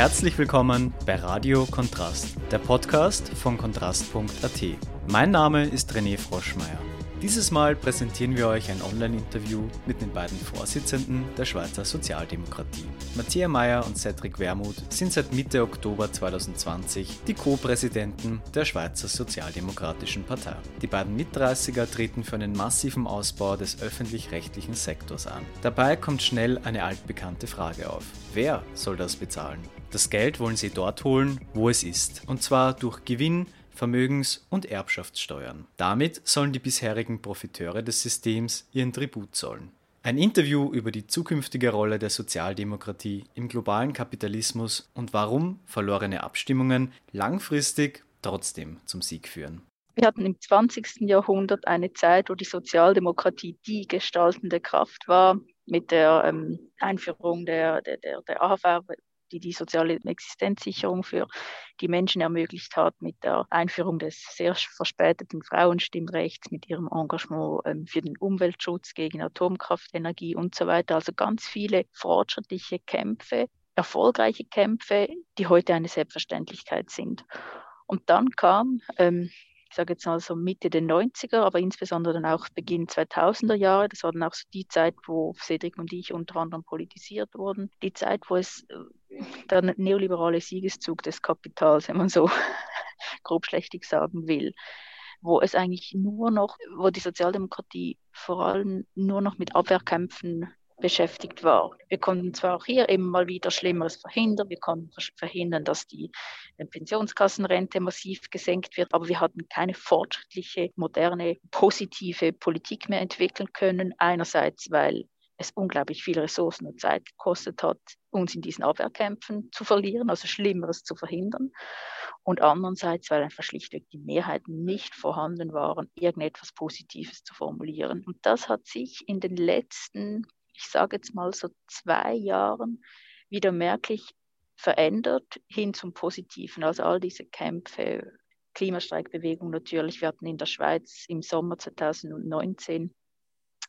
Herzlich willkommen bei Radio Kontrast, der Podcast von kontrast.at. Mein Name ist René Froschmeier. Dieses Mal präsentieren wir euch ein Online-Interview mit den beiden Vorsitzenden der Schweizer Sozialdemokratie. Matthias Meyer und Cedric Wermuth sind seit Mitte Oktober 2020 die Co-Präsidenten der Schweizer Sozialdemokratischen Partei. Die beiden Mit-30er treten für einen massiven Ausbau des öffentlich-rechtlichen Sektors an. Dabei kommt schnell eine altbekannte Frage auf. Wer soll das bezahlen? Das Geld wollen sie dort holen, wo es ist, und zwar durch Gewinn, Vermögens- und Erbschaftssteuern. Damit sollen die bisherigen Profiteure des Systems ihren Tribut zollen. Ein Interview über die zukünftige Rolle der Sozialdemokratie im globalen Kapitalismus und warum verlorene Abstimmungen langfristig trotzdem zum Sieg führen. Wir hatten im 20. Jahrhundert eine Zeit, wo die Sozialdemokratie die gestaltende Kraft war, mit der ähm, Einführung der, der, der, der AHV, die die soziale Existenzsicherung für die Menschen ermöglicht hat, mit der Einführung des sehr verspäteten Frauenstimmrechts, mit ihrem Engagement ähm, für den Umweltschutz gegen Atomkraftenergie und so weiter. Also ganz viele fortschrittliche Kämpfe, erfolgreiche Kämpfe, die heute eine Selbstverständlichkeit sind. Und dann kam ähm, ich sage jetzt mal so Mitte der 90er, aber insbesondere dann auch Beginn 2000er Jahre. Das war dann auch so die Zeit, wo Cedric und ich unter anderem politisiert wurden. Die Zeit, wo es äh, der neoliberale Siegeszug des Kapitals, wenn man so grob schlechtig sagen will, wo es eigentlich nur noch, wo die Sozialdemokratie vor allem nur noch mit Abwehrkämpfen beschäftigt war. Wir konnten zwar auch hier immer mal wieder Schlimmeres verhindern, wir konnten verhindern, dass die Pensionskassenrente massiv gesenkt wird, aber wir hatten keine fortschrittliche, moderne, positive Politik mehr entwickeln können. Einerseits, weil es unglaublich viel Ressourcen und Zeit gekostet hat, uns in diesen Abwehrkämpfen zu verlieren, also Schlimmeres zu verhindern. Und andererseits, weil einfach schlichtweg die Mehrheiten nicht vorhanden waren, irgendetwas Positives zu formulieren. Und das hat sich in den letzten ich sage jetzt mal so zwei Jahren wieder merklich verändert hin zum Positiven. Also all diese Kämpfe, Klimastreikbewegung natürlich. Wir hatten in der Schweiz im Sommer 2019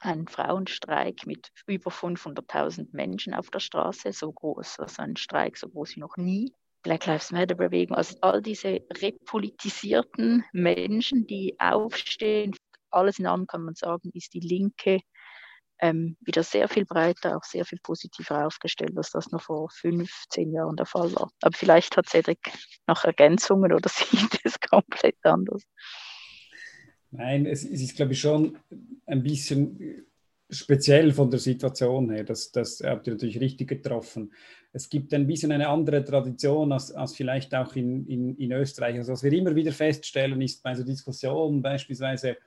einen Frauenstreik mit über 500.000 Menschen auf der Straße, so groß, also ein Streik so groß wie noch nie. Black Lives Matter Bewegung, also all diese repolitisierten Menschen, die aufstehen, alles in allem kann man sagen, ist die Linke ähm, wieder sehr viel breiter, auch sehr viel positiver aufgestellt, als das noch vor 15 Jahren der Fall war. Aber vielleicht hat Cedric noch Ergänzungen oder sieht es komplett anders. Nein, es, ist, glaube ich, schon ein bisschen speziell von der Situation her. Das, das habt ihr natürlich richtig getroffen. Es gibt ein bisschen eine andere Tradition als, als vielleicht auch in, in, in Österreich. Also was wir immer wieder feststellen, ist bei so Diskussionen beispielsweise,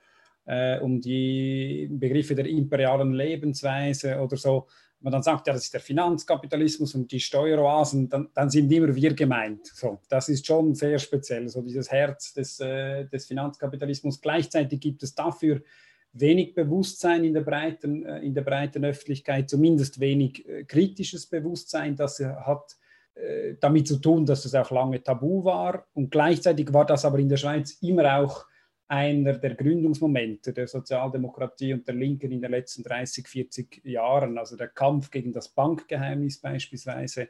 äh, um die Begriffe der imperialen Lebensweise oder so, man dann sagt, ja, das ist der Finanzkapitalismus und die Steueroasen, dann, dann sind immer wir gemeint. So, das ist schon sehr speziell, so dieses Herz des, äh, des Finanzkapitalismus. Gleichzeitig gibt es dafür wenig Bewusstsein in der breiten, äh, in der breiten Öffentlichkeit, zumindest wenig äh, kritisches Bewusstsein, das hat äh, damit zu tun, dass es auch lange tabu war. Und gleichzeitig war das aber in der Schweiz immer auch einer der Gründungsmomente der Sozialdemokratie und der Linken in den letzten 30, 40 Jahren. Also der Kampf gegen das Bankgeheimnis beispielsweise,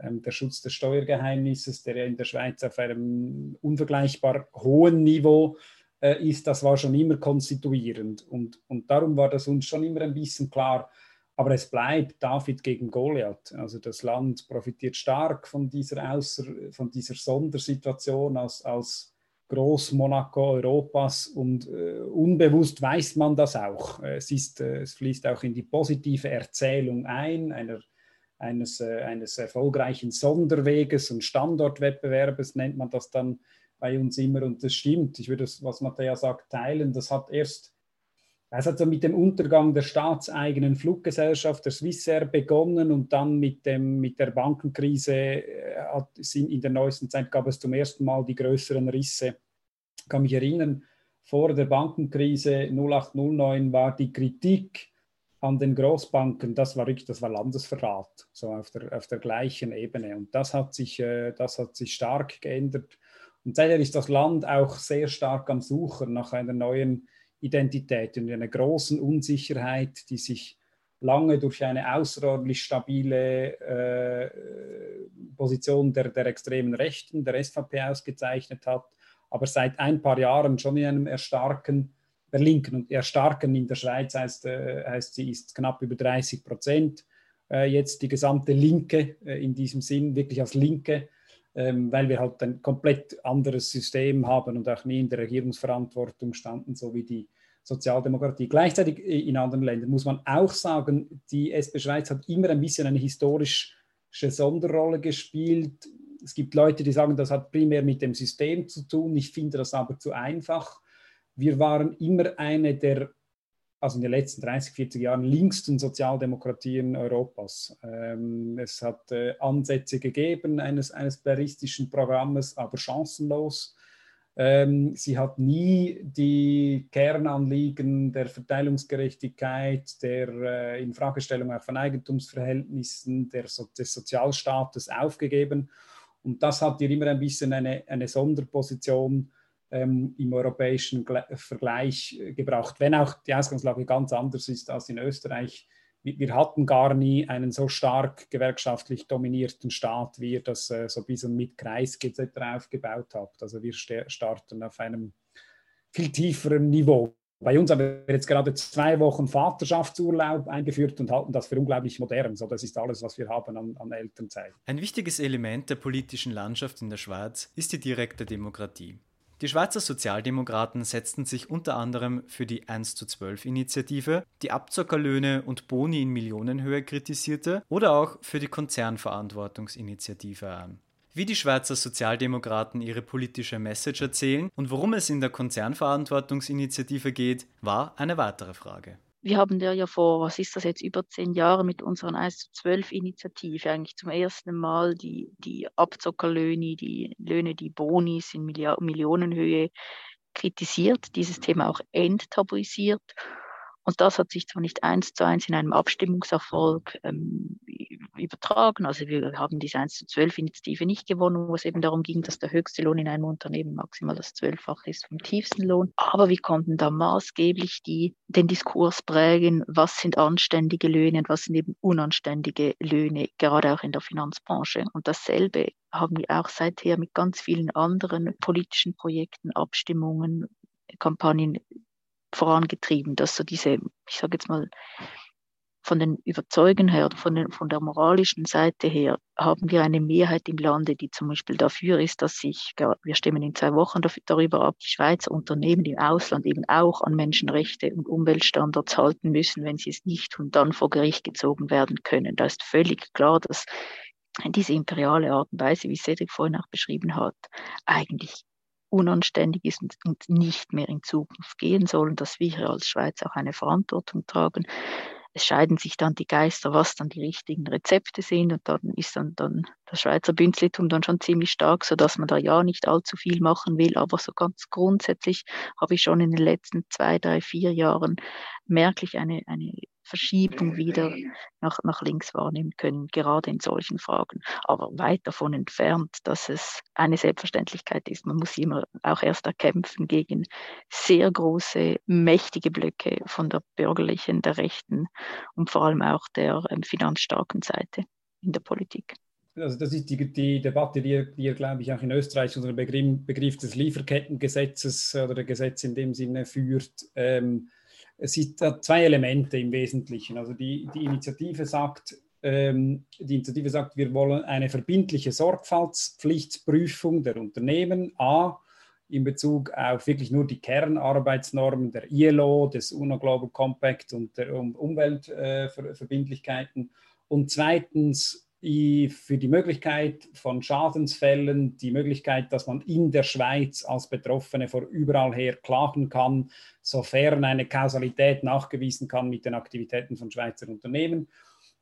ähm, der Schutz des Steuergeheimnisses, der ja in der Schweiz auf einem unvergleichbar hohen Niveau äh, ist, das war schon immer konstituierend. Und, und darum war das uns schon immer ein bisschen klar, aber es bleibt David gegen Goliath. Also das Land profitiert stark von dieser, Außer, von dieser Sondersituation als, als Groß-Monaco Europas und äh, unbewusst weiß man das auch. Es, ist, äh, es fließt auch in die positive Erzählung ein, einer, eines, äh, eines erfolgreichen Sonderweges und Standortwettbewerbes nennt man das dann bei uns immer und das stimmt. Ich würde das, was Matthäa sagt, teilen. Das hat erst es hat so mit dem Untergang der staatseigenen Fluggesellschaft, der Swissair, begonnen und dann mit, dem, mit der Bankenkrise äh, hat, in der neuesten Zeit gab es zum ersten Mal die größeren Risse. Ich kann mich erinnern, vor der Bankenkrise 0809 war die Kritik an den Großbanken, das war wirklich, das war Landesverrat, so auf der, auf der gleichen Ebene. Und das hat sich, äh, das hat sich stark geändert. Und seither ist das Land auch sehr stark am Suchen nach einer neuen Identität und einer großen Unsicherheit, die sich lange durch eine außerordentlich stabile äh, Position der, der extremen Rechten, der SVP ausgezeichnet hat, aber seit ein paar Jahren schon in einem Erstarken der Linken. Und Erstarken in der Schweiz heißt, äh, heißt sie ist knapp über 30 Prozent. Äh, jetzt die gesamte Linke äh, in diesem Sinn, wirklich als Linke, ähm, weil wir halt ein komplett anderes System haben und auch nie in der Regierungsverantwortung standen, so wie die Sozialdemokratie. Gleichzeitig in anderen Ländern muss man auch sagen, die SP Schweiz hat immer ein bisschen eine historische Sonderrolle gespielt. Es gibt Leute, die sagen, das hat primär mit dem System zu tun. Ich finde das aber zu einfach. Wir waren immer eine der, also in den letzten 30, 40 Jahren, linksten Sozialdemokratien Europas. Ähm, es hat äh, Ansätze gegeben eines, eines blairistischen Programmes, aber chancenlos. Ähm, sie hat nie die Kernanliegen der Verteilungsgerechtigkeit, der äh, Infragestellung auch von Eigentumsverhältnissen, der des Sozialstaates aufgegeben. Und das hat ihr immer ein bisschen eine, eine Sonderposition ähm, im europäischen Vergleich äh, gebracht, wenn auch die Ausgangslage ganz anders ist als in Österreich wir hatten gar nie einen so stark gewerkschaftlich dominierten Staat, wie ihr das äh, so ein bisschen mit Kreis etc. aufgebaut habt. Also wir starten auf einem viel tieferen Niveau. Bei uns haben wir jetzt gerade zwei Wochen Vaterschaftsurlaub eingeführt und halten das für unglaublich modern. So, das ist alles, was wir haben an, an Elternzeit. Ein wichtiges Element der politischen Landschaft in der Schweiz ist die direkte Demokratie. Die Schweizer Sozialdemokraten setzten sich unter anderem für die 1 zu 12 Initiative, die Abzockerlöhne und Boni in Millionenhöhe kritisierte, oder auch für die Konzernverantwortungsinitiative an. Wie die Schweizer Sozialdemokraten ihre politische Message erzählen und worum es in der Konzernverantwortungsinitiative geht, war eine weitere Frage. Wir haben der ja vor, was ist das jetzt, über zehn Jahre mit unserer 1 zu 12 Initiative eigentlich zum ersten Mal die, die Abzockerlöhne, die Löhne, die Bonis in Millionenhöhe kritisiert, dieses Thema auch enttabuisiert und das hat sich zwar nicht eins zu eins in einem Abstimmungserfolg ähm, übertragen. Also wir haben diese 1 zu 12 Initiative nicht gewonnen, wo es eben darum ging, dass der höchste Lohn in einem Unternehmen maximal das Zwölffache ist vom tiefsten Lohn. Aber wir konnten da maßgeblich die, den Diskurs prägen, was sind anständige Löhne und was sind eben unanständige Löhne, gerade auch in der Finanzbranche. Und dasselbe haben wir auch seither mit ganz vielen anderen politischen Projekten, Abstimmungen, Kampagnen vorangetrieben, dass so diese, ich sage jetzt mal, von den Überzeugen her von, den, von der moralischen Seite her haben wir eine Mehrheit im Lande, die zum Beispiel dafür ist, dass sich, wir stimmen in zwei Wochen darüber ab, die Schweizer Unternehmen im Ausland eben auch an Menschenrechte und Umweltstandards halten müssen, wenn sie es nicht und dann vor Gericht gezogen werden können. Da ist völlig klar, dass diese imperiale Art und Weise, wie Cedric vorhin auch beschrieben hat, eigentlich unanständig ist und, nicht mehr in Zukunft gehen soll und dass wir hier als Schweiz auch eine Verantwortung tragen. Es scheiden sich dann die Geister, was dann die richtigen Rezepte sind und dann ist dann, dann das Schweizer Bünzlitum dann schon ziemlich stark, sodass man da ja nicht allzu viel machen will, aber so ganz grundsätzlich habe ich schon in den letzten zwei, drei, vier Jahren merklich eine, eine Verschiebung wieder nach, nach links wahrnehmen können, gerade in solchen Fragen. Aber weit davon entfernt, dass es eine Selbstverständlichkeit ist. Man muss immer auch erst erkämpfen gegen sehr große, mächtige Blöcke von der bürgerlichen, der rechten und vor allem auch der ähm, finanzstarken Seite in der Politik. Also das ist die, die Debatte, die ihr, die ihr, glaube ich, auch in Österreich unter dem Begriff, Begriff des Lieferkettengesetzes oder der Gesetz in dem Sinne führt. Ähm, es sind zwei Elemente im Wesentlichen. Also die, die Initiative sagt, ähm, die Initiative sagt, wir wollen eine verbindliche Sorgfaltspflichtprüfung der Unternehmen. A, in Bezug auf wirklich nur die Kernarbeitsnormen der ILO, des UNO Global Compact und der Umweltverbindlichkeiten. Äh, und zweitens für die Möglichkeit von Schadensfällen, die Möglichkeit, dass man in der Schweiz als Betroffene vor überall her klagen kann, sofern eine Kausalität nachgewiesen kann mit den Aktivitäten von Schweizer Unternehmen.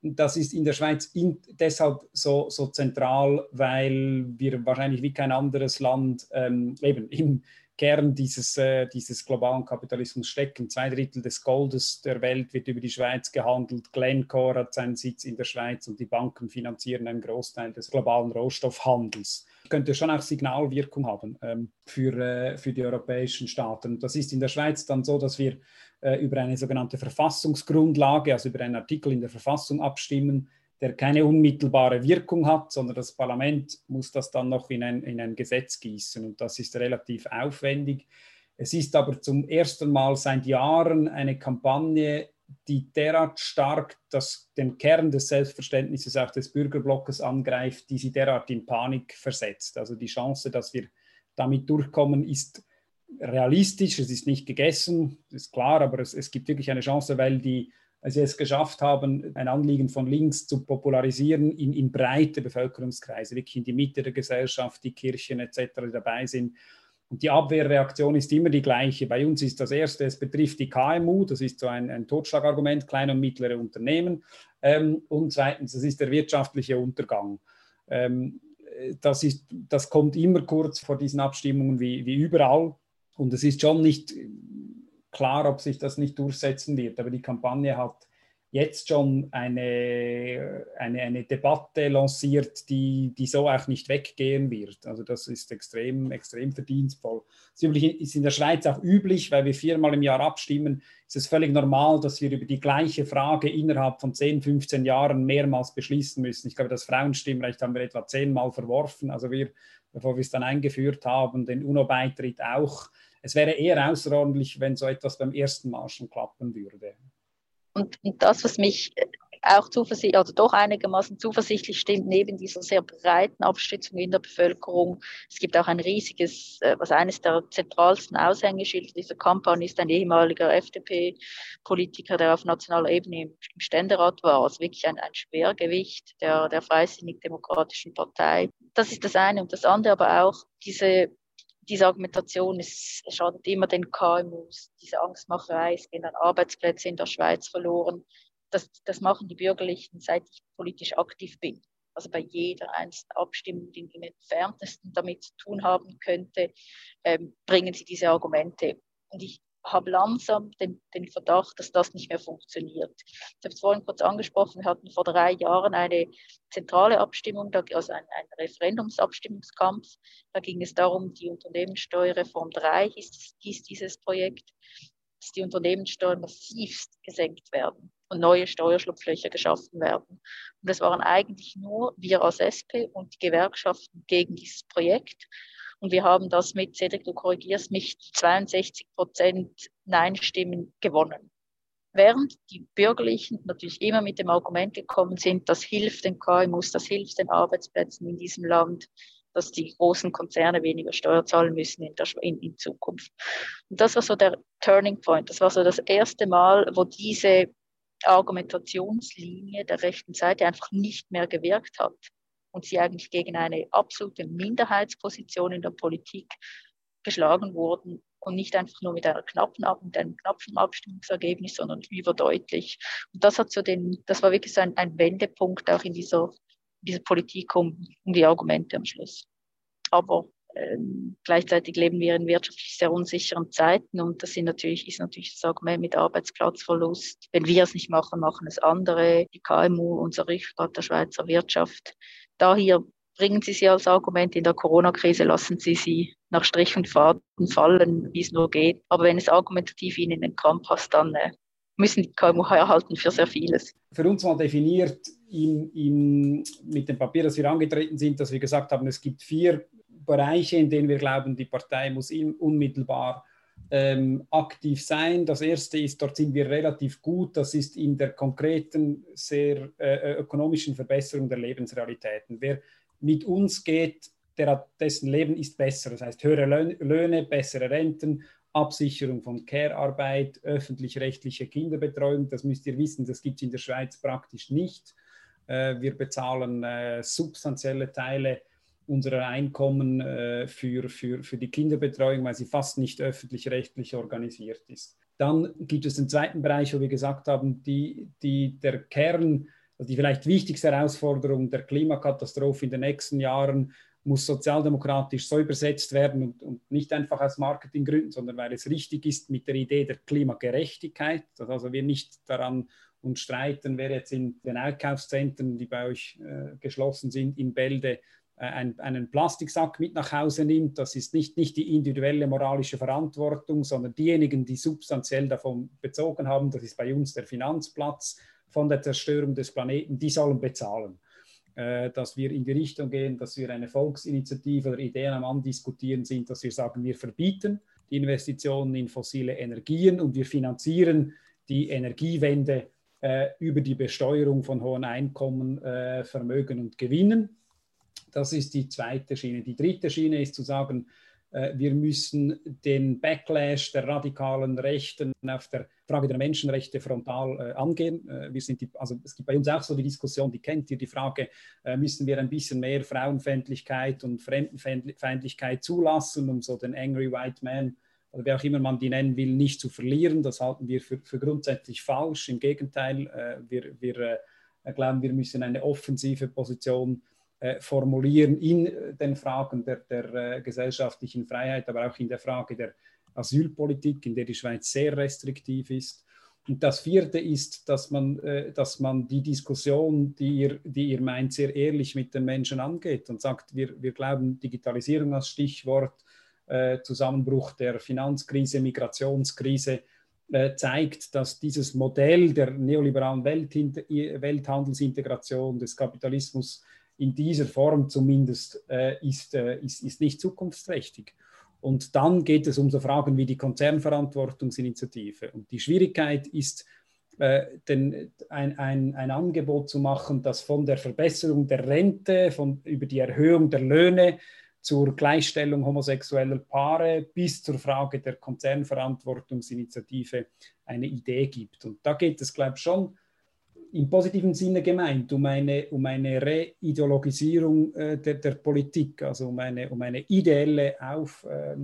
Das ist in der Schweiz in, deshalb so, so zentral, weil wir wahrscheinlich wie kein anderes Land ähm, eben im, Kern dieses, äh, dieses globalen Kapitalismus stecken. Zwei Drittel des Goldes der Welt wird über die Schweiz gehandelt. Glencore hat seinen Sitz in der Schweiz und die Banken finanzieren einen Großteil des globalen Rohstoffhandels. Könnte schon auch Signalwirkung haben ähm, für, äh, für die europäischen Staaten. Das ist in der Schweiz dann so, dass wir äh, über eine sogenannte Verfassungsgrundlage, also über einen Artikel in der Verfassung abstimmen, der keine unmittelbare Wirkung hat, sondern das Parlament muss das dann noch in ein, in ein Gesetz gießen. Und das ist relativ aufwendig. Es ist aber zum ersten Mal seit Jahren eine Kampagne, die derart stark das, den Kern des Selbstverständnisses auch des Bürgerblockes angreift, die sie derart in Panik versetzt. Also die Chance, dass wir damit durchkommen, ist realistisch. Es ist nicht gegessen, ist klar, aber es, es gibt wirklich eine Chance, weil die sie es geschafft haben, ein Anliegen von links zu popularisieren in, in breite Bevölkerungskreise, wirklich in die Mitte der Gesellschaft, die Kirchen etc. Die dabei sind. Und die Abwehrreaktion ist immer die gleiche. Bei uns ist das Erste, es betrifft die KMU, das ist so ein, ein Totschlagargument, kleine und mittlere Unternehmen. Ähm, und zweitens, das ist der wirtschaftliche Untergang. Ähm, das, ist, das kommt immer kurz vor diesen Abstimmungen wie, wie überall. Und es ist schon nicht klar, ob sich das nicht durchsetzen wird. Aber die Kampagne hat jetzt schon eine, eine, eine Debatte lanciert, die, die so auch nicht weggehen wird. Also das ist extrem, extrem verdienstvoll. Es ist in der Schweiz auch üblich, weil wir viermal im Jahr abstimmen, ist es völlig normal, dass wir über die gleiche Frage innerhalb von 10, 15 Jahren mehrmals beschließen müssen. Ich glaube, das Frauenstimmrecht haben wir etwa zehnmal verworfen. Also wir, bevor wir es dann eingeführt haben, den UNO-Beitritt auch es wäre eher außerordentlich, wenn so etwas beim ersten Mal schon klappen würde. Und, und das, was mich auch zuversichtlich, also doch einigermaßen zuversichtlich stimmt, neben dieser sehr breiten Abstützung in der Bevölkerung. Es gibt auch ein riesiges, äh, was eines der zentralsten Aushängeschilder dieser Kampagne ist, ein ehemaliger FDP-Politiker, der auf nationaler Ebene im Ständerat war, also wirklich ein, ein Schwergewicht der, der Freisinnig-Demokratischen Partei. Das ist das eine. Und das andere aber auch diese diese Argumentation ist, schadet immer den KMUs. Diese Angstmacherei, es gehen dann Arbeitsplätze in der Schweiz verloren. Das, das machen die Bürgerlichen, seit ich politisch aktiv bin. Also bei jeder einzelnen Abstimmung, die im entferntesten damit zu tun haben könnte, ähm, bringen sie diese Argumente. Und ich habe langsam den, den, Verdacht, dass das nicht mehr funktioniert. Ich habe es vorhin kurz angesprochen, wir hatten vor drei Jahren eine zentrale Abstimmung, also ein, ein Referendumsabstimmungskampf. Da ging es darum, die Unternehmenssteuerreform 3 hieß, hieß dieses Projekt, dass die Unternehmenssteuern massivst gesenkt werden und neue Steuerschlupflöcher geschaffen werden. Und es waren eigentlich nur wir als SP und die Gewerkschaften gegen dieses Projekt. Und wir haben das mit, Cedric, du korrigierst mich, 62 Prozent Nein-Stimmen gewonnen. Während die Bürgerlichen natürlich immer mit dem Argument gekommen sind, das hilft den KMUs, das hilft den Arbeitsplätzen in diesem Land, dass die großen Konzerne weniger Steuer zahlen müssen in, der, in, in Zukunft. Und das war so der Turning Point. Das war so das erste Mal, wo diese Argumentationslinie der rechten Seite einfach nicht mehr gewirkt hat und sie eigentlich gegen eine absolute Minderheitsposition in der Politik geschlagen wurden und nicht einfach nur mit einer knappen, mit einem knappen Abstimmungsergebnis, sondern überdeutlich. Und das hat so den, das war wirklich so ein, ein Wendepunkt auch in dieser, dieser Politik um, um die Argumente am Schluss. Aber gleichzeitig leben wir in wirtschaftlich sehr unsicheren Zeiten und das sind natürlich, ist natürlich das Argument mit Arbeitsplatzverlust. Wenn wir es nicht machen, machen es andere, die KMU, unser Rückgrat der Schweizer Wirtschaft. Daher bringen Sie sie als Argument in der Corona-Krise, lassen Sie sie nach Strich und Faden fallen, wie es nur geht. Aber wenn es argumentativ Ihnen in den Kram passt, dann äh, müssen die KMU erhalten für sehr vieles. Für uns mal definiert in, in, mit dem Papier, das wir angetreten sind, dass wir gesagt haben, es gibt vier Bereiche, in denen wir glauben, die Partei muss unmittelbar ähm, aktiv sein. Das erste ist, dort sind wir relativ gut, das ist in der konkreten, sehr äh, ökonomischen Verbesserung der Lebensrealitäten. Wer mit uns geht, der hat, dessen Leben ist besser. Das heißt, höhere Löhne, bessere Renten, Absicherung von Care-Arbeit, öffentlich-rechtliche Kinderbetreuung. Das müsst ihr wissen, das gibt es in der Schweiz praktisch nicht. Äh, wir bezahlen äh, substanzielle Teile unserer Einkommen äh, für, für, für die Kinderbetreuung, weil sie fast nicht öffentlich-rechtlich organisiert ist. Dann gibt es den zweiten Bereich, wo wir gesagt haben, die, die, der Kern, also die vielleicht wichtigste Herausforderung der Klimakatastrophe in den nächsten Jahren muss sozialdemokratisch so übersetzt werden und, und, nicht einfach aus Marketinggründen, sondern weil es richtig ist mit der Idee der Klimagerechtigkeit, dass also wir nicht daran uns streiten, wer jetzt in den Einkaufszentren, die bei euch äh, geschlossen sind, in Bälde ein, einen Plastiksack mit nach Hause nimmt. Das ist nicht, nicht die individuelle moralische Verantwortung, sondern diejenigen, die substanziell davon bezogen haben, das ist bei uns der Finanzplatz von der Zerstörung des Planeten, die sollen bezahlen. Äh, dass wir in die Richtung gehen, dass wir eine Volksinitiative oder Ideen am Andiskutieren sind, dass wir sagen, wir verbieten die Investitionen in fossile Energien und wir finanzieren die Energiewende äh, über die Besteuerung von hohen Einkommen, äh, Vermögen und Gewinnen. Das ist die zweite Schiene. Die dritte Schiene ist zu sagen, äh, wir müssen den Backlash der radikalen Rechten auf der Frage der Menschenrechte frontal äh, angehen. Äh, wir sind die, also es gibt bei uns auch so die Diskussion, die kennt ihr, die Frage, müssen wir ein bisschen mehr Frauenfeindlichkeit und Fremdenfeindlichkeit zulassen, um so den Angry White Man oder wer auch immer man die nennen will, nicht zu verlieren. Das halten wir für, für grundsätzlich falsch. Im Gegenteil, wir, wir glauben, wir müssen eine offensive Position formulieren in äh, den Fragen der, der äh, gesellschaftlichen Freiheit, aber auch in der Frage der Asylpolitik, in der die Schweiz sehr restriktiv ist. Und das vierte ist, dass man, dass man die Diskussion, die ihr, die ihr meint, sehr ehrlich mit den Menschen angeht und sagt, wir, wir glauben, Digitalisierung als Stichwort, Zusammenbruch der Finanzkrise, Migrationskrise, zeigt, dass dieses Modell der neoliberalen Welthandelsintegration des Kapitalismus in dieser Form zumindest äh, ist, äh, ist, ist nicht zukunftsträchtig. Und dann geht es um so Fragen wie die Konzernverantwortungsinitiative. Und die Schwierigkeit ist, äh, den, ein, ein, ein Angebot zu machen, das von der Verbesserung der Rente, von, über die Erhöhung der Löhne zur Gleichstellung homosexueller Paare bis zur Frage der Konzernverantwortungsinitiative eine Idee gibt. Und da geht es, glaube ich, schon im positiven Sinne gemeint, um eine, um eine Reideologisierung äh, der, der, Politik, also um eine, um eine ideelle Auf, äh,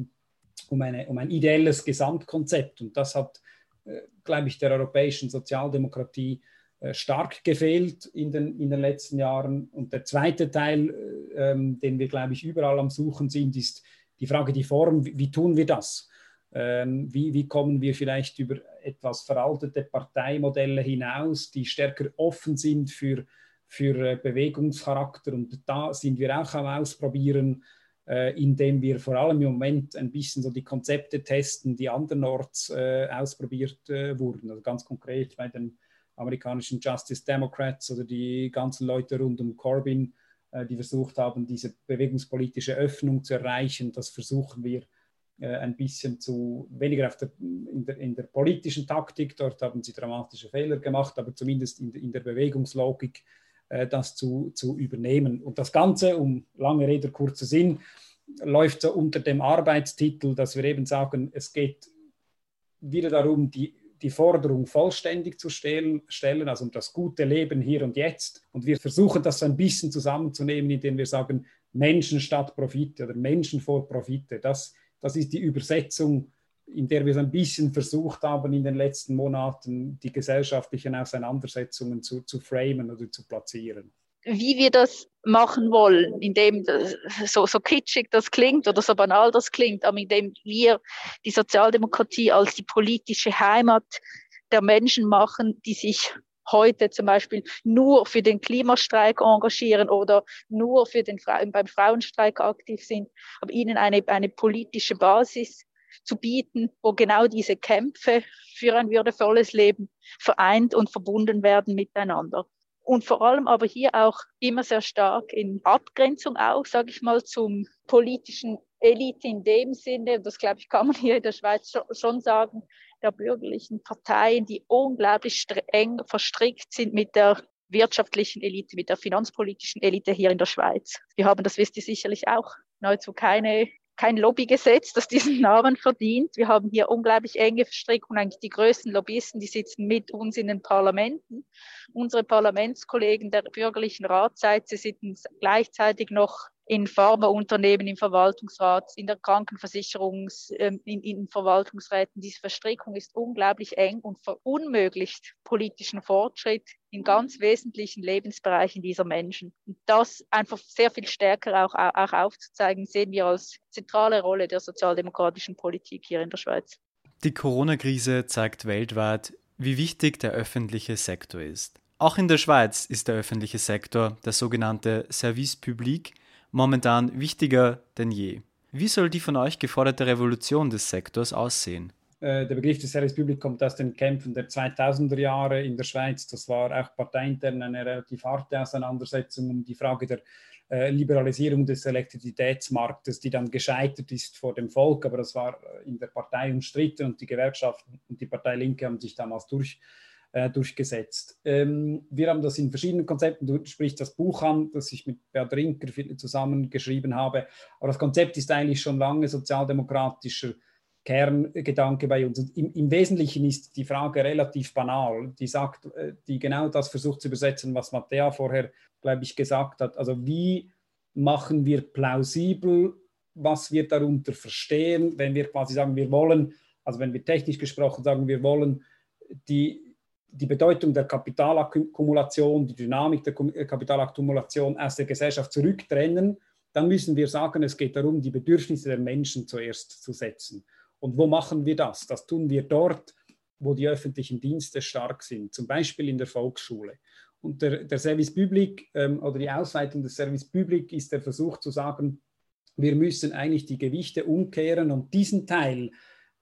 um, eine, um ein ideelles Gesamtkonzept. Und das hat, äh, glaube ich, der europäischen Sozialdemokratie äh, stark gefehlt in den, in den letzten Jahren. Und der zweite Teil, äh, ähm, den wir, glaube ich, überall am Suchen sind, ist die Frage, die Form, wie, wie tun wir das? Ähm, wie, wie kommen wir vielleicht über etwas veraltete Parteimodelle hinaus, die stärker offen sind für, für äh, Bewegungscharakter. Und da sind wir auch am Ausprobieren, äh, indem wir vor allem im Moment ein bisschen so die Konzepte testen, die andernorts äh, ausprobiert wurden. Also ganz konkret bei den amerikanischen Justice Democrats oder die ganzen Leute rund um Corbyn, die versucht haben, diese bewegungspolitische Öffnung zu erreichen. Das versuchen wir ein bisschen zu weniger der, in, der, in, der, politischen Taktik, dort haben sie dramatische Fehler gemacht, aber zumindest in, in der Bewegungslogik äh, das zu, zu übernehmen. Und das Ganze, um lange Rede, kurzer Sinn, läuft so unter dem Arbeitstitel, dass wir eben sagen, es geht wieder darum, die, die Forderung vollständig zu stellen, stellen, also um das gute Leben hier und jetzt. Und wir versuchen das so ein bisschen zusammenzunehmen, indem wir sagen, Menschen statt Profite oder Menschen vor Profite. Das das ist die Übersetzung, in der wir so ein bisschen versucht haben, in den letzten Monaten die gesellschaftlichen Auseinandersetzungen zu, zu framen oder zu platzieren. Wie wir das machen wollen, indem so, so kitschig das klingt oder so banal das klingt, aber indem wir die Sozialdemokratie als die politische Heimat der Menschen machen, die sich heute zum Beispiel nur für den Klimastreik engagieren oder nur für den, beim Frauenstreik aktiv sind, aber ihnen eine, eine politische Basis zu bieten, wo genau diese Kämpfe für ein würdevolles Leben vereint und verbunden werden miteinander. Und vor allem aber hier auch immer sehr stark in Abgrenzung auch, sage ich mal, zum politischen Elite in dem Sinne, das glaube ich, kann man hier in der Schweiz schon sagen, der bürgerlichen Parteien, die unglaublich eng verstrickt sind mit der wirtschaftlichen Elite, mit der finanzpolitischen Elite hier in der Schweiz. Wir haben, das wisst ihr sicherlich auch, nahezu keine kein Lobbygesetz, das diesen Namen verdient. Wir haben hier unglaublich enge Verstrickungen. Eigentlich die größten Lobbyisten, die sitzen mit uns in den Parlamenten. Unsere Parlamentskollegen der bürgerlichen Ratszeit, sie sitzen gleichzeitig noch in Pharmaunternehmen, im Verwaltungsrat, in der Krankenversicherungs, ähm, in, in Verwaltungsräten. Diese Verstrickung ist unglaublich eng und verunmöglicht politischen Fortschritt in ganz wesentlichen Lebensbereichen dieser Menschen. Und das einfach sehr viel stärker auch, auch aufzuzeigen, sehen wir als zentrale Rolle der sozialdemokratischen Politik hier in der Schweiz. Die Corona-Krise zeigt weltweit, wie wichtig der öffentliche Sektor ist. Auch in der Schweiz ist der öffentliche Sektor, der sogenannte Service Public, momentan wichtiger denn je. Wie soll die von euch geforderte Revolution des Sektors aussehen? Äh, der Begriff des Service Public kommt aus den Kämpfen der 2000er Jahre in der Schweiz. Das war auch parteiintern eine relativ harte Auseinandersetzung um die Frage der äh, Liberalisierung des Elektrizitätsmarktes, die dann gescheitert ist vor dem Volk, aber das war in der Partei umstritten und die Gewerkschaften und die Partei Linke haben sich damals durch, äh, durchgesetzt. Ähm, wir haben das in verschiedenen Konzepten, du sprichst das Buch an, das ich mit Bert Rinker zusammengeschrieben habe, aber das Konzept ist eigentlich schon lange sozialdemokratischer Kerngedanke bei uns. Im, im, Wesentlichen ist die Frage relativ banal. Die sagt, äh, die genau das versucht zu übersetzen, was Mattea vorher, glaube ich, gesagt hat. Also wie machen wir plausibel, was wir darunter verstehen, wenn wir quasi sagen, wir wollen, also wenn wir technisch gesprochen sagen, wir wollen die, die Bedeutung der Kapitalakkumulation, die Dynamik der Kapitalakkumulation aus der Gesellschaft zurücktrennen, dann müssen wir sagen, es geht darum, die Bedürfnisse der Menschen zuerst zu setzen. Und wo machen wir das? Das tun wir dort, wo die öffentlichen Dienste stark sind, zum Beispiel in der Volksschule. Und der, der Service Public ähm, oder die Ausweitung des Service Public ist der Versuch zu sagen, wir müssen eigentlich die Gewichte umkehren und diesen Teil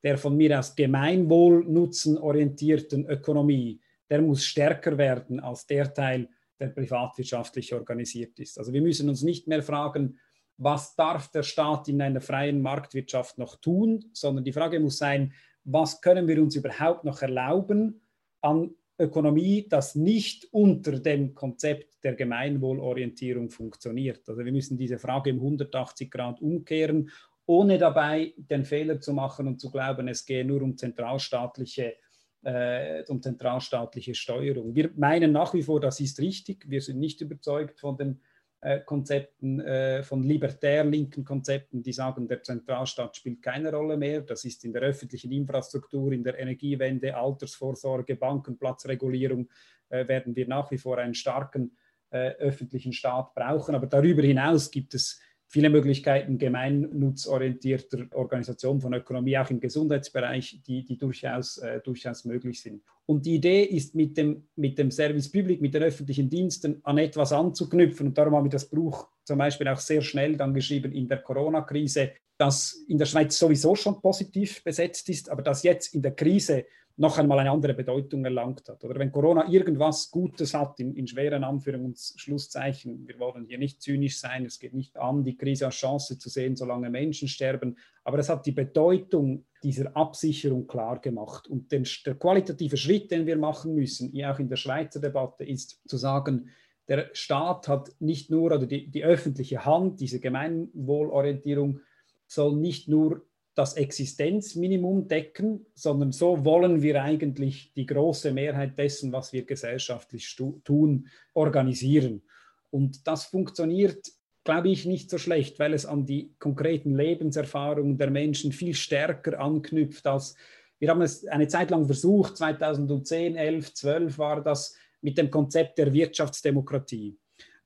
der von mir aus Gemeinwohlnutzen orientierten Ökonomie, der muss stärker werden als der Teil, der privatwirtschaftlich organisiert ist. Also wir müssen uns nicht mehr fragen, was darf der Staat in einer freien Marktwirtschaft noch tun, sondern die Frage muss sein, was können wir uns überhaupt noch erlauben an Ökonomie, das nicht unter dem Konzept der Gemeinwohlorientierung funktioniert. Also wir müssen diese Frage im 180 Grad umkehren, ohne dabei den Fehler zu machen und zu glauben, es gehe nur um zentralstaatliche, äh, um zentralstaatliche Steuerung. Wir meinen nach wie vor, das ist richtig. Wir sind nicht überzeugt von den äh, Konzepten, äh, von libertär-linken Konzepten, die sagen, der Zentralstaat spielt keine Rolle mehr. Das ist in der öffentlichen Infrastruktur, in der Energiewende, Altersvorsorge, Bankenplatzregulierung, äh, werden wir nach wie vor einen starken öffentlichen Staat brauchen. Aber darüber hinaus gibt es viele Möglichkeiten gemeinnutzorientierter Organisation von Ökonomie, auch im Gesundheitsbereich, die, die durchaus, äh, durchaus möglich sind. Und die Idee ist, mit dem, mit dem Service Public, mit den öffentlichen Diensten an etwas anzuknüpfen. Und darum haben wir das Buch zum Beispiel auch sehr schnell dann geschrieben in der Corona-Krise, das in der Schweiz sowieso schon positiv besetzt ist, aber das jetzt in der Krise noch einmal eine andere Bedeutung erlangt hat. Oder wenn Corona irgendwas Gutes hat, in, in schweren Anführungs- wir wollen hier nicht zynisch sein, es geht nicht an, die Krise als Chance zu sehen, solange Menschen sterben, aber es hat die Bedeutung dieser Absicherung klar gemacht. Und den, der qualitative Schritt, den wir machen müssen, auch in der Schweizer Debatte, ist zu sagen, der Staat hat nicht nur, oder die, die öffentliche Hand, diese Gemeinwohlorientierung, soll nicht nur das Existenzminimum decken, sondern so wollen wir eigentlich die große Mehrheit dessen, was wir gesellschaftlich tun, organisieren. Und das funktioniert, glaube ich, nicht so schlecht, weil es an die konkreten Lebenserfahrungen der Menschen viel stärker anknüpft als wir haben es eine Zeit lang versucht, 2010, 11, 12 war das mit dem Konzept der Wirtschaftsdemokratie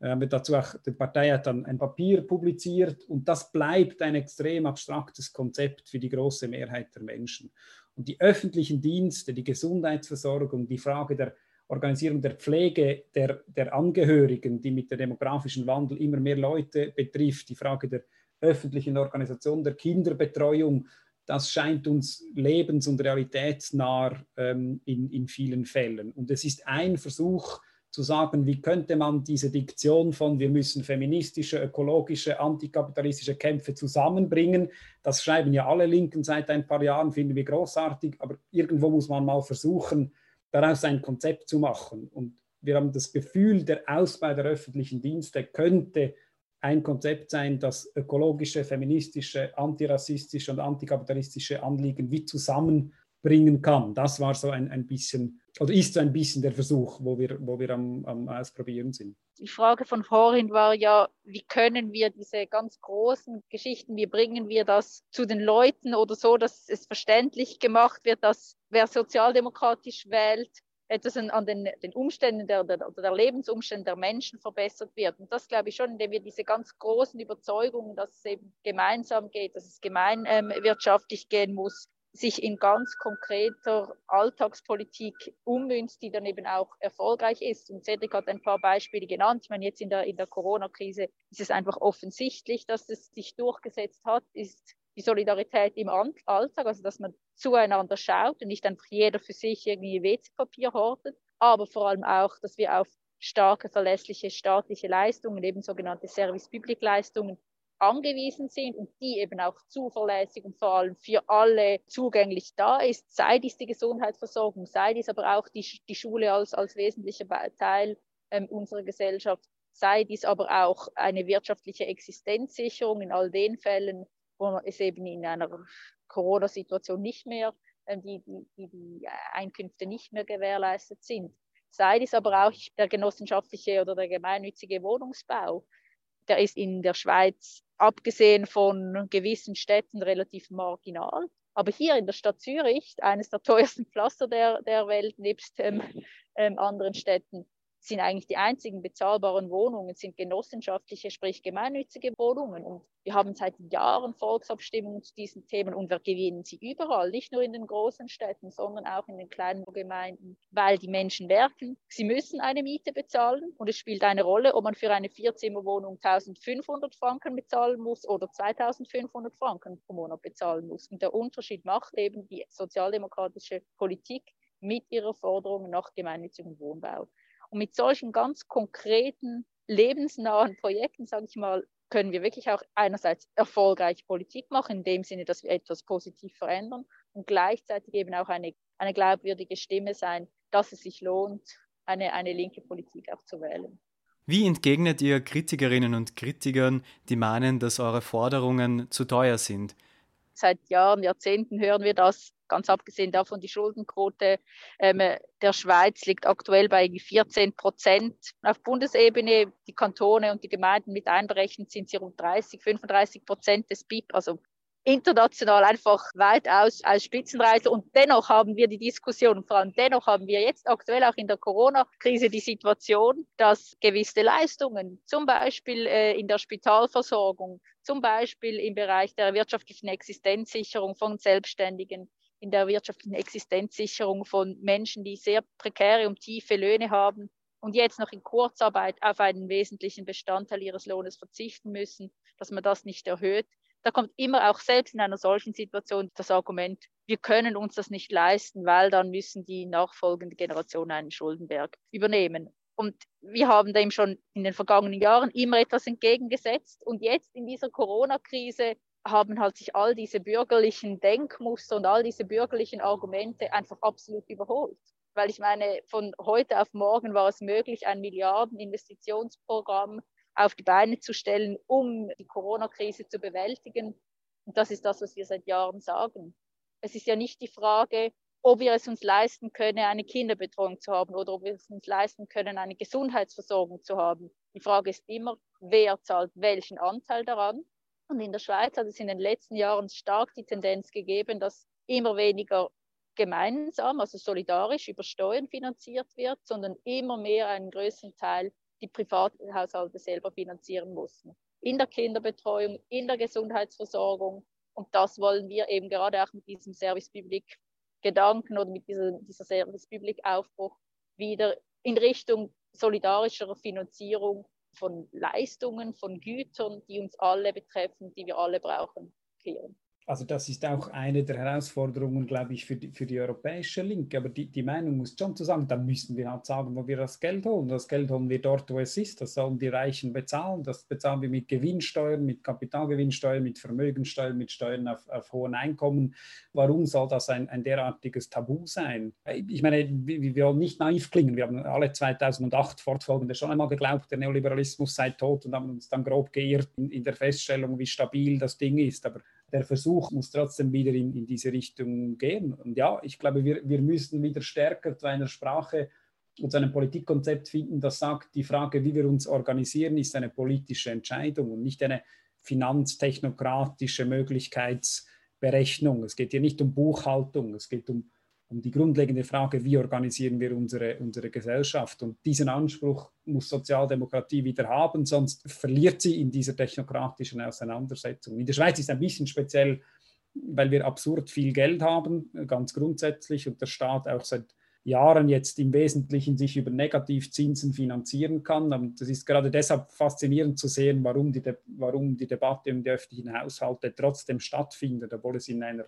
äh, dazu auch, die Partei hat dann ein Papier publiziert und das bleibt ein extrem abstraktes Konzept für die große Mehrheit der Menschen. Und die öffentlichen Dienste, die Gesundheitsversorgung, die Frage der Organisierung der Pflege der, der Angehörigen, die mit dem demografischen Wandel immer mehr Leute betrifft, die Frage der öffentlichen Organisation der Kinderbetreuung, das scheint uns lebens- und realitätsnah ähm, in, in vielen Fällen. Und es ist ein Versuch, zu sagen, wie könnte man diese Diktion von wir müssen feministische, ökologische, antikapitalistische Kämpfe zusammenbringen. Das schreiben ja alle Linken seit ein paar Jahren, finden wir großartig, aber irgendwo muss man mal versuchen, daraus ein Konzept zu machen. Und wir haben das Gefühl, der Ausbau der öffentlichen Dienste könnte ein Konzept sein, das ökologische, feministische, antirassistische und antikapitalistische Anliegen wie zusammenbringen kann. Das war so ein, ein bisschen oder ist so ein bisschen der Versuch, wo wir, wo wir am, am Ausprobieren sind. Die Frage von vorhin war ja, wie können wir diese ganz großen Geschichten, wie bringen wir das zu den Leuten oder so, dass es verständlich gemacht wird, dass wer sozialdemokratisch wählt, etwas an den, den Umständen der, der, oder der Lebensumstände der Menschen verbessert wird. Und das glaube ich schon, indem wir diese ganz großen Überzeugungen, dass es eben gemeinsam geht, dass es gemeinwirtschaftlich ähm, gehen muss, sich in ganz konkreter Alltagspolitik ummünzt, die dann eben auch erfolgreich ist. Und Cedric hat ein paar Beispiele genannt. Ich meine, jetzt in der, in der Corona-Krise ist es einfach offensichtlich, dass es sich durchgesetzt hat, ist die Solidarität im Alltag, also dass man zueinander schaut und nicht einfach jeder für sich irgendwie WC-Papier hortet, aber vor allem auch, dass wir auf starke, verlässliche staatliche Leistungen, eben sogenannte Service-Public-Leistungen, angewiesen sind und die eben auch zuverlässig und vor allem für alle zugänglich da ist, sei dies die Gesundheitsversorgung, sei dies aber auch die, die Schule als, als wesentlicher Teil ähm, unserer Gesellschaft, sei dies aber auch eine wirtschaftliche Existenzsicherung in all den Fällen, wo es eben in einer Corona-Situation nicht mehr, ähm, die, die, die, die Einkünfte nicht mehr gewährleistet sind. Sei dies aber auch der genossenschaftliche oder der gemeinnützige Wohnungsbau, der ist in der Schweiz abgesehen von gewissen Städten relativ marginal. Aber hier in der Stadt Zürich, eines der teuersten Pflaster der, der Welt, nebst ähm, ähm, anderen Städten, sind eigentlich die einzigen bezahlbaren Wohnungen, sind genossenschaftliche, sprich gemeinnützige Wohnungen. Und wir haben seit Jahren Volksabstimmungen zu diesen Themen und wir gewinnen sie überall, nicht nur in den großen Städten, sondern auch in den kleinen Gemeinden, weil die Menschen werken. Sie müssen eine Miete bezahlen und es spielt eine Rolle, ob man für eine Vierzimmerwohnung 1500 Franken bezahlen muss oder 2500 Franken pro Monat bezahlen muss. Und der Unterschied macht eben die sozialdemokratische Politik mit ihrer Forderung nach gemeinnützigem Wohnbau. Und mit solchen ganz konkreten, lebensnahen Projekten, sage ich mal, können wir wirklich auch einerseits erfolgreich Politik machen, in dem Sinne, dass wir etwas positiv verändern und gleichzeitig eben auch eine, eine glaubwürdige Stimme sein, dass es sich lohnt, eine, eine linke Politik auch zu wählen. Wie entgegnet ihr Kritikerinnen und Kritikern, die meinen, dass eure Forderungen zu teuer sind? Seit Jahren, Jahrzehnten hören wir das ganz abgesehen davon, die Schuldenquote ähm, der Schweiz liegt aktuell bei 14 Prozent. Auf Bundesebene, die Kantone und die Gemeinden mit einberechnet, sind sie rund 30, 35 Prozent des BIP, also international einfach weitaus als Spitzenreiter. Und dennoch haben wir die Diskussion, vor allem dennoch haben wir jetzt aktuell auch in der Corona-Krise die Situation, dass gewisse Leistungen, zum Beispiel äh, in der Spitalversorgung, zum Beispiel im Bereich der wirtschaftlichen Existenzsicherung von Selbstständigen, in der wirtschaftlichen Existenzsicherung von Menschen, die sehr prekäre und tiefe Löhne haben und jetzt noch in Kurzarbeit auf einen wesentlichen Bestandteil ihres Lohnes verzichten müssen, dass man das nicht erhöht. Da kommt immer auch selbst in einer solchen Situation das Argument, wir können uns das nicht leisten, weil dann müssen die nachfolgende Generation einen Schuldenberg übernehmen. Und wir haben dem schon in den vergangenen Jahren immer etwas entgegengesetzt. Und jetzt in dieser Corona-Krise haben halt sich all diese bürgerlichen Denkmuster und all diese bürgerlichen Argumente einfach absolut überholt. Weil ich meine, von heute auf morgen war es möglich, ein Milliardeninvestitionsprogramm auf die Beine zu stellen, um die Corona-Krise zu bewältigen. Und das ist das, was wir seit Jahren sagen. Es ist ja nicht die Frage, ob wir es uns leisten können, eine Kinderbetreuung zu haben oder ob wir es uns leisten können, eine Gesundheitsversorgung zu haben. Die Frage ist immer, wer zahlt welchen Anteil daran und in der Schweiz hat es in den letzten Jahren stark die Tendenz gegeben, dass immer weniger gemeinsam, also solidarisch über Steuern finanziert wird, sondern immer mehr einen größeren Teil die Privathaushalte selber finanzieren mussten. In der Kinderbetreuung, in der Gesundheitsversorgung. Und das wollen wir eben gerade auch mit diesem Service Public Gedanken oder mit dieser, dieser Service Public Aufbruch wieder in Richtung solidarischerer Finanzierung von Leistungen, von Gütern, die uns alle betreffen, die wir alle brauchen, kehren. Also das ist auch eine der Herausforderungen, glaube ich, für die, für die europäische Linke. Aber die, die Meinung muss schon zu sagen, dann müssen wir halt sagen, wo wir das Geld holen. Das Geld holen wir dort, wo es ist. Das sollen die Reichen bezahlen. Das bezahlen wir mit Gewinnsteuern, mit Kapitalgewinnsteuern, mit Vermögensteuern, mit Steuern auf, auf hohen Einkommen. Warum soll das ein, ein derartiges Tabu sein? Ich meine, wir, wir wollen nicht naiv klingen. Wir haben alle 2008 fortfolgende schon einmal geglaubt, der Neoliberalismus sei tot und haben uns dann grob geirrt in, in der Feststellung, wie stabil das Ding ist. Aber der Versuch muss trotzdem wieder in, in diese Richtung gehen. Und ja, ich glaube, wir, wir müssen wieder stärker zu einer Sprache und zu einem Politikkonzept finden, das sagt, die Frage, wie wir uns organisieren, ist eine politische Entscheidung und nicht eine finanztechnokratische Möglichkeitsberechnung. Es geht hier nicht um Buchhaltung, es geht um um die grundlegende Frage, wie organisieren wir unsere, unsere Gesellschaft. Und diesen Anspruch muss Sozialdemokratie wieder haben, sonst verliert sie in dieser technokratischen Auseinandersetzung. In der Schweiz ist es ein bisschen speziell, weil wir absurd viel Geld haben, ganz grundsätzlich, und der Staat auch seit Jahren jetzt im Wesentlichen sich über Negativzinsen finanzieren kann. Und das ist gerade deshalb faszinierend zu sehen, warum die, De warum die Debatte um die öffentlichen Haushalte trotzdem stattfindet, obwohl es in einer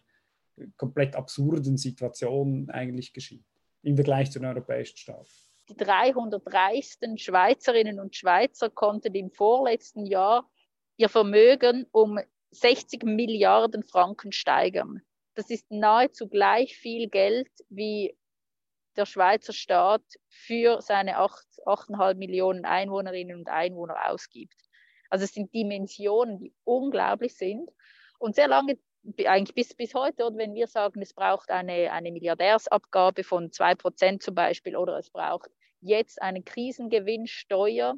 komplett absurden Situation eigentlich geschieht im Vergleich zu den europäischen Staaten. Die 300 reichsten Schweizerinnen und Schweizer konnten im vorletzten Jahr ihr Vermögen um 60 Milliarden Franken steigern. Das ist nahezu gleich viel Geld, wie der Schweizer Staat für seine 8,5 Millionen Einwohnerinnen und Einwohner ausgibt. Also es sind Dimensionen, die unglaublich sind. Und sehr lange, eigentlich bis, bis heute, oder wenn wir sagen, es braucht eine, eine Milliardärsabgabe von 2% zum Beispiel, oder es braucht jetzt eine Krisengewinnsteuer,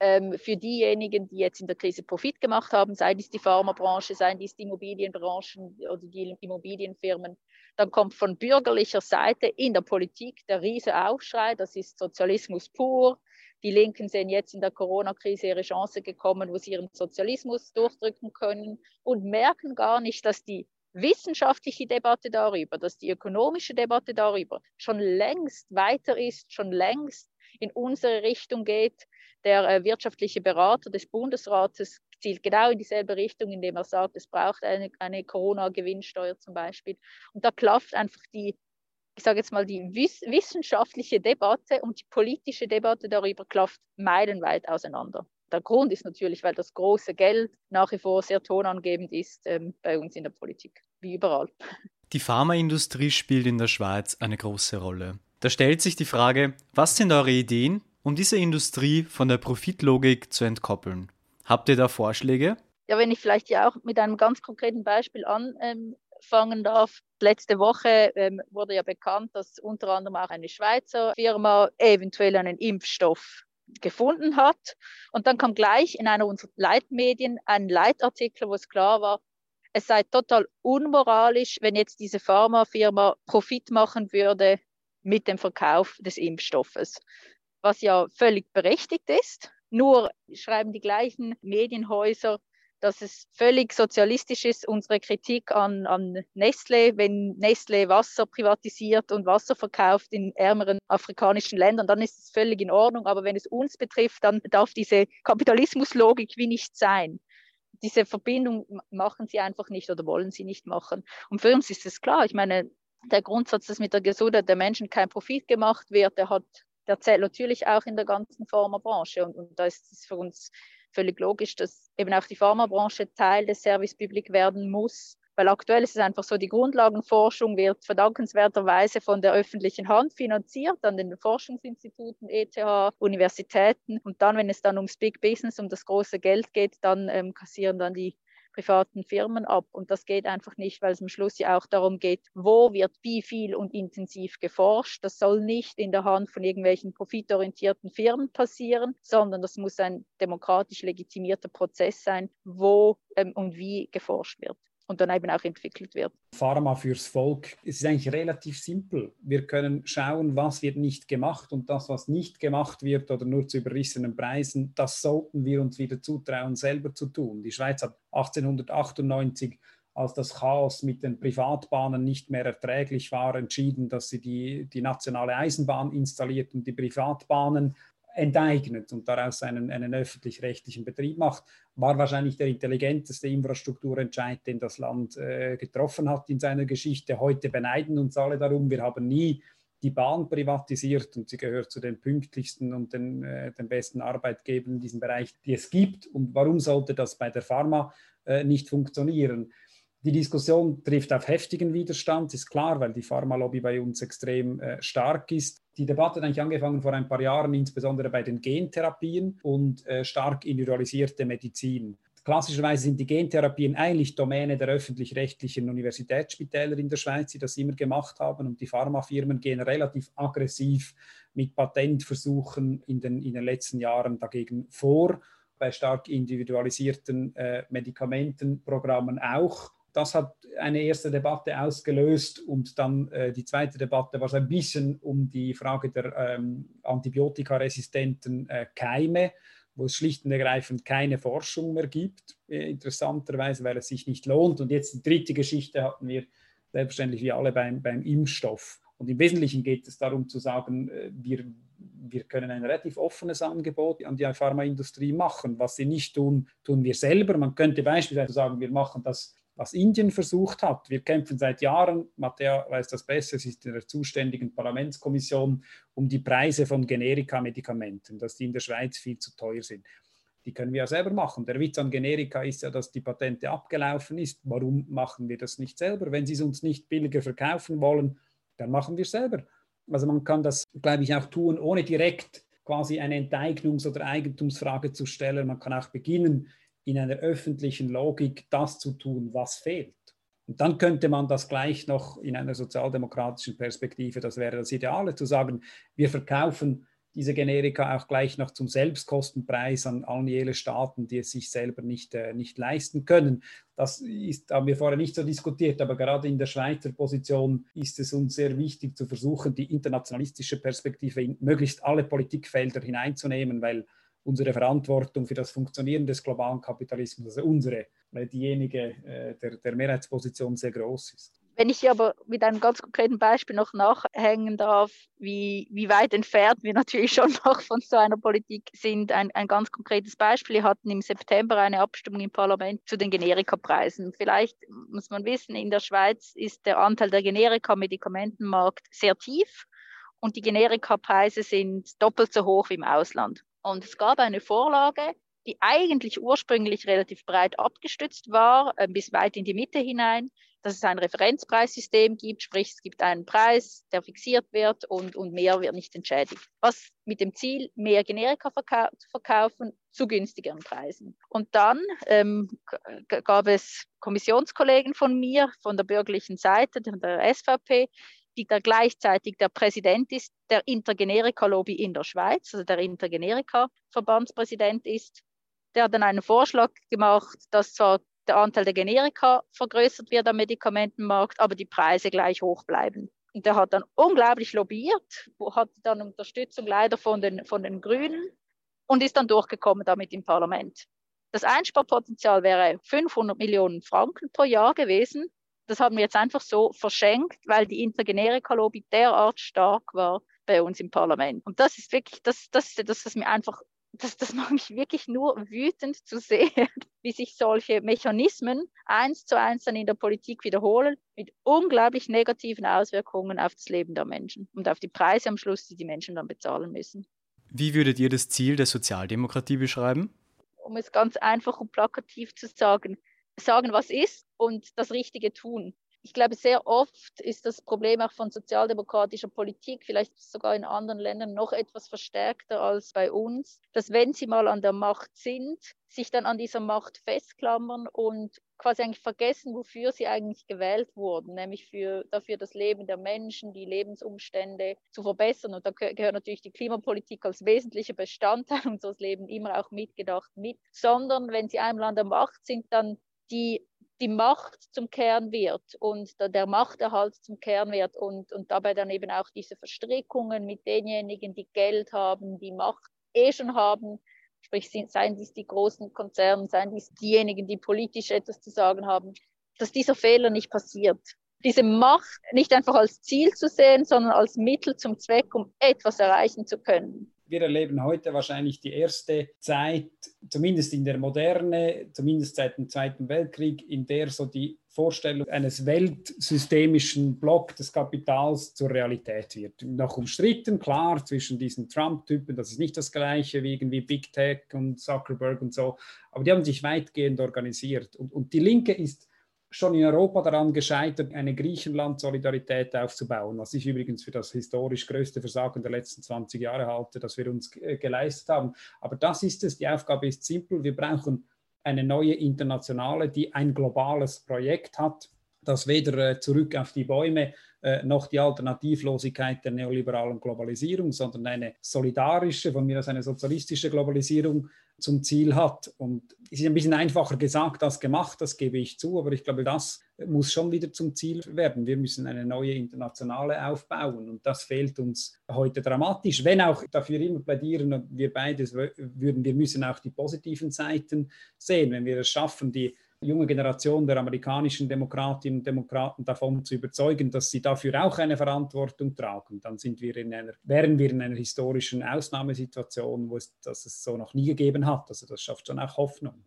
ähm, für diejenigen, die jetzt in der Krise Profit gemacht haben, sei dies die Pharmabranche, seien dies die Immobilienbranchen oder die Immobilienfirmen, dann kommt von bürgerlicher Seite in der Politik der riese Aufschrei, das ist Sozialismus pur. Die Linken sehen jetzt in der Corona-Krise ihre Chance gekommen, wo sie ihren Sozialismus durchdrücken können und merken gar nicht, dass die wissenschaftliche Debatte darüber, dass die ökonomische Debatte darüber schon längst weiter ist, schon längst in unsere Richtung geht, der äh, wirtschaftliche Berater des Bundesrates zielt genau in dieselbe Richtung, indem er sagt, es braucht eine, eine Corona-Gewinnsteuer zum Beispiel. Und da klafft einfach die, ich sage jetzt mal, die wiss wissenschaftliche Debatte und die politische Debatte darüber klafft meilenweit auseinander. Der Grund ist natürlich, weil das große Geld nach wie vor sehr tonangebend ist ähm, bei uns in der Politik, wie überall. Die Pharmaindustrie spielt in der Schweiz eine große Rolle. Da stellt sich die Frage, was sind eure Ideen, um diese Industrie von der Profitlogik zu entkoppeln. Habt ihr da Vorschläge? Ja, wenn ich vielleicht ja auch mit einem ganz konkreten Beispiel anfangen darf. Letzte Woche ähm, wurde ja bekannt, dass unter anderem auch eine Schweizer Firma eventuell einen Impfstoff gefunden hat. Und dann kam gleich in einer unserer Leitmedien ein Leitartikel, wo es klar war, es sei total unmoralisch, wenn jetzt diese Pharmafirma Profit machen würde mit dem Verkauf des Impfstoffes was ja völlig berechtigt ist. Nur schreiben die gleichen Medienhäuser, dass es völlig sozialistisch ist, unsere Kritik an, an Nestle, wenn Nestle Wasser privatisiert und Wasser verkauft in ärmeren afrikanischen Ländern, dann ist es völlig in Ordnung. Aber wenn es uns betrifft, dann darf diese Kapitalismuslogik wie nicht sein. Diese Verbindung machen sie einfach nicht oder wollen sie nicht machen. Und für uns ist es klar. Ich meine, der Grundsatz, dass mit der Gesundheit der Menschen kein Profit gemacht wird, der hat der zählt natürlich auch in der ganzen Pharmabranche. Und, und da ist es für uns völlig logisch, dass eben auch die Pharmabranche Teil des Service Public werden muss. Weil aktuell ist es einfach so, die Grundlagenforschung wird verdankenswerterweise von der öffentlichen Hand finanziert, an den Forschungsinstituten, ETH, Universitäten. Und dann, wenn es dann ums Big Business, um das große Geld geht, dann ähm, kassieren dann die privaten Firmen ab. Und das geht einfach nicht, weil es am Schluss ja auch darum geht, wo wird wie viel und intensiv geforscht. Das soll nicht in der Hand von irgendwelchen profitorientierten Firmen passieren, sondern das muss ein demokratisch legitimierter Prozess sein, wo ähm, und wie geforscht wird und dann eben auch entwickelt wird. Pharma fürs Volk. Es ist eigentlich relativ simpel. Wir können schauen, was wird nicht gemacht und das, was nicht gemacht wird oder nur zu überrissenen Preisen, das sollten wir uns wieder zutrauen, selber zu tun. Die Schweiz hat 1898 als das Chaos mit den Privatbahnen nicht mehr erträglich war, entschieden, dass sie die, die nationale Eisenbahn installiert und die Privatbahnen enteignet und daraus einen, einen öffentlich-rechtlichen Betrieb macht, war wahrscheinlich der intelligenteste Infrastrukturentscheid, den das Land äh, getroffen hat in seiner Geschichte. Heute beneiden uns alle darum. Wir haben nie die Bahn privatisiert und sie gehört zu den pünktlichsten und den, äh, den besten Arbeitgebern in diesem Bereich, die es gibt. Und warum sollte das bei der Pharma äh, nicht funktionieren? Die Diskussion trifft auf heftigen Widerstand, ist klar, weil die Pharmalobby bei uns extrem äh, stark ist. Die Debatte hat eigentlich angefangen vor ein paar Jahren, insbesondere bei den Gentherapien und äh, stark individualisierte Medizin. Klassischerweise sind die Gentherapien eigentlich Domäne der öffentlich-rechtlichen Universitätsspitäler in der Schweiz, die das immer gemacht haben. Und die Pharmafirmen gehen relativ aggressiv mit Patentversuchen in den, in den letzten Jahren dagegen vor. Bei stark individualisierten äh, Medikamentenprogrammen auch das hat eine erste Debatte ausgelöst und dann äh, die zweite Debatte war so ein bisschen um die Frage der ähm, antibiotikaresistenten äh, Keime, wo es schlicht und ergreifend keine Forschung mehr gibt, äh, interessanterweise, weil es sich nicht lohnt. Und jetzt die dritte Geschichte hatten wir selbstverständlich wie alle beim, beim Impfstoff. Und im Wesentlichen geht es darum zu sagen, äh, wir, wir können ein relativ offenes Angebot an die Pharmaindustrie machen. Was sie nicht tun, tun wir selber. Man könnte beispielsweise sagen, wir machen das was Indien versucht hat. Wir kämpfen seit Jahren, Matthäa weiß das besser, sie ist in der zuständigen Parlamentskommission, um die Preise von Generika-Medikamenten, dass die in der Schweiz viel zu teuer sind. Die können wir ja selber machen. Der Witz an Generika ist ja, dass die Patente abgelaufen ist. Warum machen wir das nicht selber? Wenn sie es uns nicht billiger verkaufen wollen, dann machen wir es selber. Also man kann das, glaube ich, auch tun, ohne direkt quasi eine Enteignungs- oder Eigentumsfrage zu stellen. Man kann auch beginnen, in einer öffentlichen Logik das zu tun, was fehlt. Und dann könnte man das gleich noch in einer sozialdemokratischen Perspektive, das wäre das Ideale, zu sagen, wir verkaufen diese Generika auch gleich noch zum Selbstkostenpreis an allen jene Staaten, die es sich selber nicht, äh, nicht leisten können. Das ist, haben wir vorher nicht so diskutiert, aber gerade in der Schweizer Position ist es uns sehr wichtig zu versuchen, die internationalistische Perspektive in möglichst alle Politikfelder hineinzunehmen, weil unsere Verantwortung für das Funktionieren des globalen Kapitalismus, also unsere, diejenige äh, der, der Mehrheitsposition sehr groß ist. Wenn ich hier aber mit einem ganz konkreten Beispiel noch nachhängen darf, wie, wie weit entfernt wir natürlich schon noch von so einer Politik sind, ein, ein ganz konkretes Beispiel. Wir hatten im September eine Abstimmung im Parlament zu den Generikapreisen. Vielleicht muss man wissen, in der Schweiz ist der Anteil der Generika am Medikamentenmarkt sehr tief und die Generikapreise sind doppelt so hoch wie im Ausland. Und es gab eine Vorlage, die eigentlich ursprünglich relativ breit abgestützt war, äh, bis weit in die Mitte hinein, dass es ein Referenzpreissystem gibt, sprich es gibt einen Preis, der fixiert wird und, und mehr wird nicht entschädigt. Was mit dem Ziel, mehr Generika verkau zu verkaufen zu günstigeren Preisen. Und dann ähm, gab es Kommissionskollegen von mir, von der bürgerlichen Seite, der SVP, die da gleichzeitig der Präsident ist der Intergenerika-Lobby in der Schweiz, also der Intergenerika-Verbandspräsident ist. Der hat dann einen Vorschlag gemacht, dass zwar der Anteil der Generika vergrößert wird am Medikamentenmarkt, aber die Preise gleich hoch bleiben. Und der hat dann unglaublich lobbyiert, hat dann Unterstützung leider von den, von den Grünen und ist dann durchgekommen damit im Parlament. Das Einsparpotenzial wäre 500 Millionen Franken pro Jahr gewesen das haben wir jetzt einfach so verschenkt, weil die Intergenerika-Lobby derart stark war bei uns im Parlament. Und das ist wirklich, das, das das, was mir einfach, das, das macht mich wirklich nur wütend zu sehen, wie sich solche Mechanismen eins zu eins dann in der Politik wiederholen, mit unglaublich negativen Auswirkungen auf das Leben der Menschen und auf die Preise am Schluss, die die Menschen dann bezahlen müssen. Wie würdet ihr das Ziel der Sozialdemokratie beschreiben? Um es ganz einfach und plakativ zu sagen, sagen, was ist und das Richtige tun. Ich glaube, sehr oft ist das Problem auch von sozialdemokratischer Politik, vielleicht sogar in anderen Ländern noch etwas verstärkter als bei uns, dass wenn sie mal an der Macht sind, sich dann an dieser Macht festklammern und quasi eigentlich vergessen, wofür sie eigentlich gewählt wurden, nämlich für, dafür das Leben der Menschen, die Lebensumstände zu verbessern. Und da gehört natürlich die Klimapolitik als wesentlicher Bestandteil unseres Lebens immer auch mitgedacht mit, sondern wenn sie einmal an der Macht sind, dann die die Macht zum Kern wird und der Machterhalt zum Kern wird und, und dabei dann eben auch diese Verstrickungen mit denjenigen, die Geld haben, die Macht eh schon haben, sprich seien dies die großen Konzerne, seien dies diejenigen, die politisch etwas zu sagen haben, dass dieser Fehler nicht passiert. Diese Macht nicht einfach als Ziel zu sehen, sondern als Mittel zum Zweck, um etwas erreichen zu können wir erleben heute wahrscheinlich die erste Zeit, zumindest in der Moderne, zumindest seit dem Zweiten Weltkrieg, in der so die Vorstellung eines weltsystemischen Block des Kapitals zur Realität wird. Noch umstritten, klar, zwischen diesen Trump-Typen, das ist nicht das gleiche wie irgendwie Big Tech und Zuckerberg und so, aber die haben sich weitgehend organisiert. Und, und die Linke ist schon in Europa daran gescheitert, eine Griechenland-Solidarität aufzubauen, was ich übrigens für das historisch größte Versagen der letzten 20 Jahre halte, das wir uns äh, geleistet haben. Aber das ist es, die Aufgabe ist simpel, wir brauchen eine neue Internationale, die ein globales Projekt hat, dass weder äh, zurück auf die Bäume äh, noch die Alternativlosigkeit der neoliberalen Globalisierung, sondern eine solidarische, von mir aus eine sozialistische Globalisierung zum Ziel hat. Und es ist ein bisschen einfacher gesagt als gemacht, das gebe ich zu, aber ich glaube, das muss schon wieder zum Ziel werden. Wir müssen eine neue internationale aufbauen und das fehlt uns heute dramatisch. Wenn auch dafür immer plädieren, wir beide würden, wir müssen auch die positiven Seiten sehen, wenn wir es schaffen, die junge Generation der amerikanischen Demokratinnen und Demokraten davon zu überzeugen, dass sie dafür auch eine Verantwortung tragen, dann sind wir in einer, wären wir in einer historischen Ausnahmesituation, wo es das es so noch nie gegeben hat. Also das schafft schon auch Hoffnung.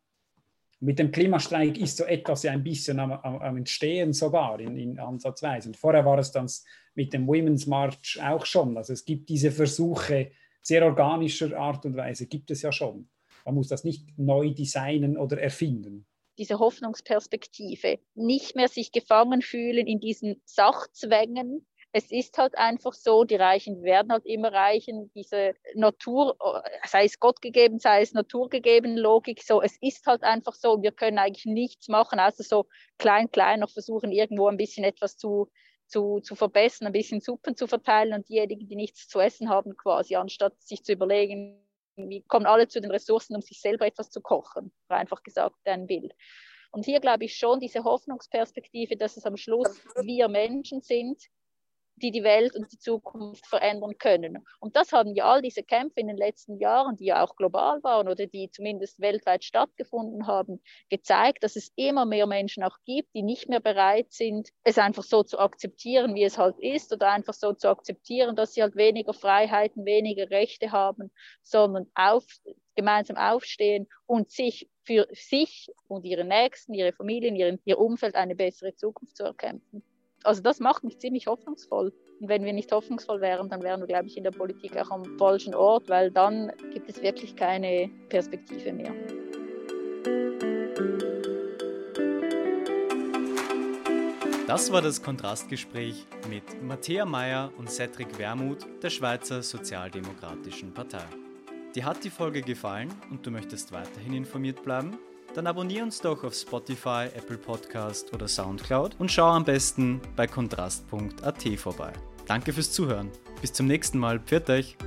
Mit dem Klimastreik ist so etwas ja ein bisschen am, am, am Entstehen sogar in, in Ansatzweise. Und vorher war es dann mit dem Women's March auch schon. Also es gibt diese Versuche sehr organischer Art und Weise, gibt es ja schon. Man muss das nicht neu designen oder erfinden diese Hoffnungsperspektive, nicht mehr sich gefangen fühlen in diesen Sachzwängen. Es ist halt einfach so, die Reichen werden halt immer reichen. Diese Natur, sei es Gott gegeben, sei es naturgegeben Logik, so, es ist halt einfach so. Wir können eigentlich nichts machen, außer so klein, klein noch versuchen, irgendwo ein bisschen etwas zu, zu, zu verbessern, ein bisschen Suppen zu verteilen und diejenigen, die nichts zu essen haben, quasi, anstatt sich zu überlegen, wie kommen alle zu den Ressourcen, um sich selber etwas zu kochen, einfach gesagt, ein will. Und hier glaube ich schon diese Hoffnungsperspektive, dass es am Schluss wir Menschen sind, die die Welt und die Zukunft verändern können. Und das haben ja all diese Kämpfe in den letzten Jahren, die ja auch global waren oder die zumindest weltweit stattgefunden haben, gezeigt, dass es immer mehr Menschen auch gibt, die nicht mehr bereit sind, es einfach so zu akzeptieren, wie es halt ist, oder einfach so zu akzeptieren, dass sie halt weniger Freiheiten, weniger Rechte haben, sondern auf, gemeinsam aufstehen und sich für sich und ihre Nächsten, ihre Familien, ihr, ihr Umfeld eine bessere Zukunft zu erkämpfen also das macht mich ziemlich hoffnungsvoll. Und wenn wir nicht hoffnungsvoll wären, dann wären wir, glaube ich, in der Politik auch am falschen Ort, weil dann gibt es wirklich keine Perspektive mehr. Das war das Kontrastgespräch mit Matthäa Meyer und Cedric Wermuth der Schweizer Sozialdemokratischen Partei. Dir hat die Folge gefallen und du möchtest weiterhin informiert bleiben? Dann abonnier uns doch auf Spotify, Apple Podcast oder Soundcloud und schau am besten bei kontrast.at vorbei. Danke fürs Zuhören. Bis zum nächsten Mal. Pfiat euch!